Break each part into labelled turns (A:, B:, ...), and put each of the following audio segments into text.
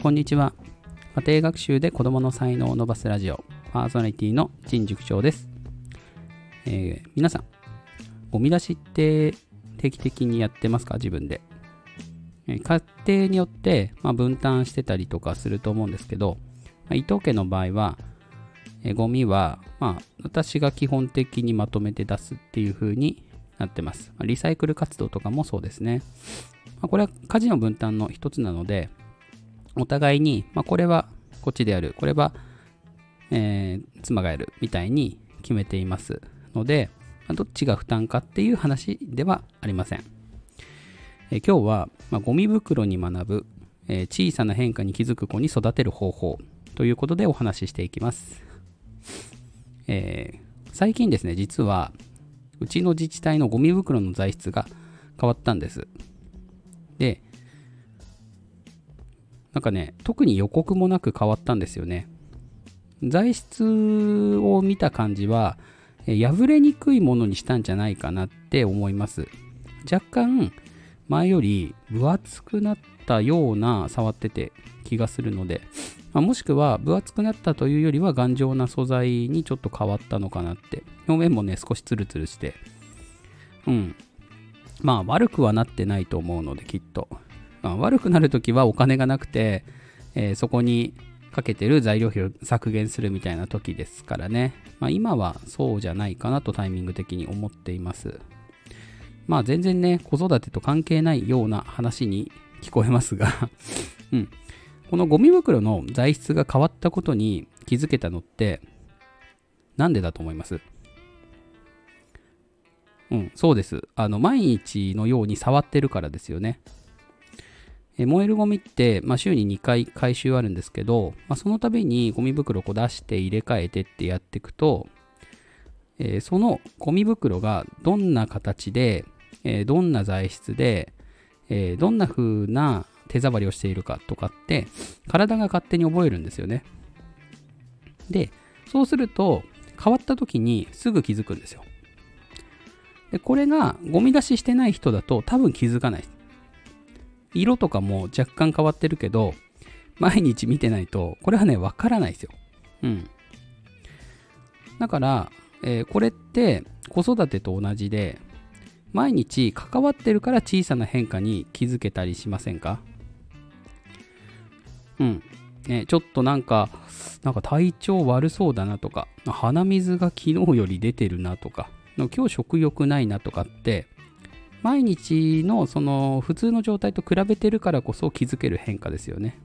A: こんにちは。家庭学習で子供の才能を伸ばすラジオ、パーソナリティの陳塾長です。えー、皆さん、ゴミ出しって定期的にやってますか？自分で。え家庭によって、まあ、分担してたりとかすると思うんですけど、まあ、伊藤家の場合は、えゴミは、まあ、私が基本的にまとめて出すっていう風になってます。まあ、リサイクル活動とかもそうですね。まあ、これは家事の分担の一つなので、お互いに、まあ、これはこっちでやる、これは、えー、妻がやるみたいに決めていますので、まあ、どっちが負担かっていう話ではありません。えー、今日は、まあ、ゴミ袋に学ぶ、えー、小さな変化に気づく子に育てる方法ということでお話ししていきます。えー、最近ですね、実は、うちの自治体のゴミ袋の材質が変わったんです。なんかね、特に予告もなく変わったんですよね。材質を見た感じは、破れにくいものにしたんじゃないかなって思います。若干、前より分厚くなったような触ってて気がするので、まあ、もしくは分厚くなったというよりは頑丈な素材にちょっと変わったのかなって。表面もね、少しツルツルして。うん。まあ悪くはなってないと思うので、きっと。あ、悪くなるときはお金がなくて、えー、そこにかけてる材料費を削減するみたいな時ですからね。まあ、今はそうじゃないかなとタイミング的に思っています。まあ全然ね、子育てと関係ないような話に聞こえますが うん。このゴミ袋の材質が変わったことに気づけたのって、なんでだと思います？うん、そうです。あの、毎日のように触ってるからですよね。え燃えるゴミって、まあ、週に2回回収あるんですけど、まあ、その度にゴミ袋を出して入れ替えてってやっていくと、えー、そのゴミ袋がどんな形で、えー、どんな材質で、えー、どんな風な手触りをしているかとかって体が勝手に覚えるんですよね。で、そうすると変わった時にすぐ気づくんですよ。で、これがゴミ出ししてない人だと多分気づかないです。色とかも若干変わってるけど、毎日見てないと、これはね、わからないですよ。うん。だから、えー、これって子育てと同じで、毎日関わってるから小さな変化に気づけたりしませんか？うん。ね、ちょっとなんか、なんか体調悪そうだなとか、鼻水が昨日より出てるなとか、今日食欲ないなとかって、毎日のその普通の状態と比べてるからこそ気づける変化ですよね。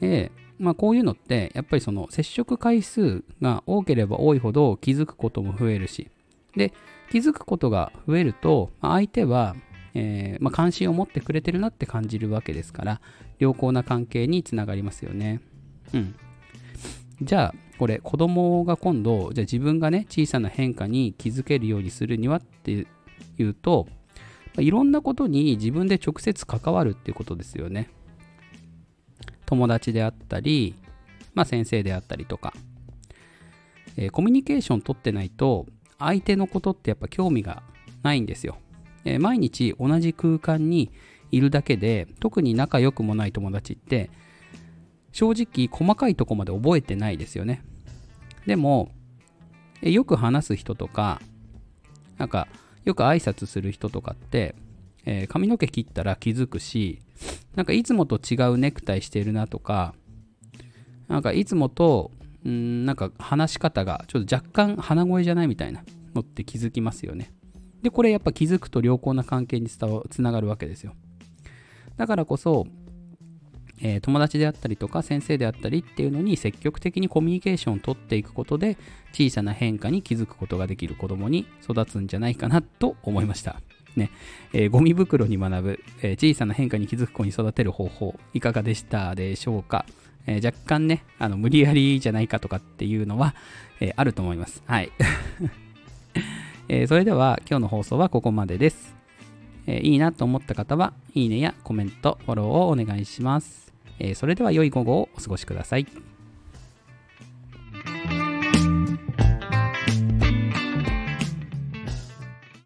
A: で、まあこういうのってやっぱりその接触回数が多ければ多いほど気づくことも増えるし、で、気づくことが増えると、相手は、えー、まあ、関心を持ってくれてるなって感じるわけですから、良好な関係につながりますよね。うん。じゃあ、これ、子供が今度、じゃあ自分がね、小さな変化に気づけるようにするにはって言うと、いろんなことに自分で直接関わるっていうことですよね。友達であったり、まあ、先生であったりとか、えー、コミュニケーション取ってないと相手のことってやっぱ興味がないんですよ。えー、毎日同じ空間にいるだけで特に仲良くもない友達って正直細かいとこまで覚えてないですよね。でも、えー、よく話す人とかなんかよく挨拶する人とかって、えー、髪の毛切ったら気づくし、なんかいつもと違うネクタイしてるなとか、なんかいつもと、んなんか話し方がちょっと若干鼻声じゃないみたいなのって気づきますよね。で、これやっぱ気づくと良好な関係につながるわけですよ。だからこそ、えー、友達であったりとか先生であったりっていうのに積極的にコミュニケーションをとっていくことで小さな変化に気づくことができる子供に育つんじゃないかなと思いました。ね、えー、ゴミ袋に学ぶ、えー、小さな変化に気づく子に育てる方法、いかがでしたでしょうか、えー、若干ね、あの無理やりじゃないかとかっていうのは、えあると思います。はい。えそれでは今日の放送はここまでです。えいいなと思った方は、いいねやコメント、フォローをお願いします。えそれでは良い午後をお過ごしください。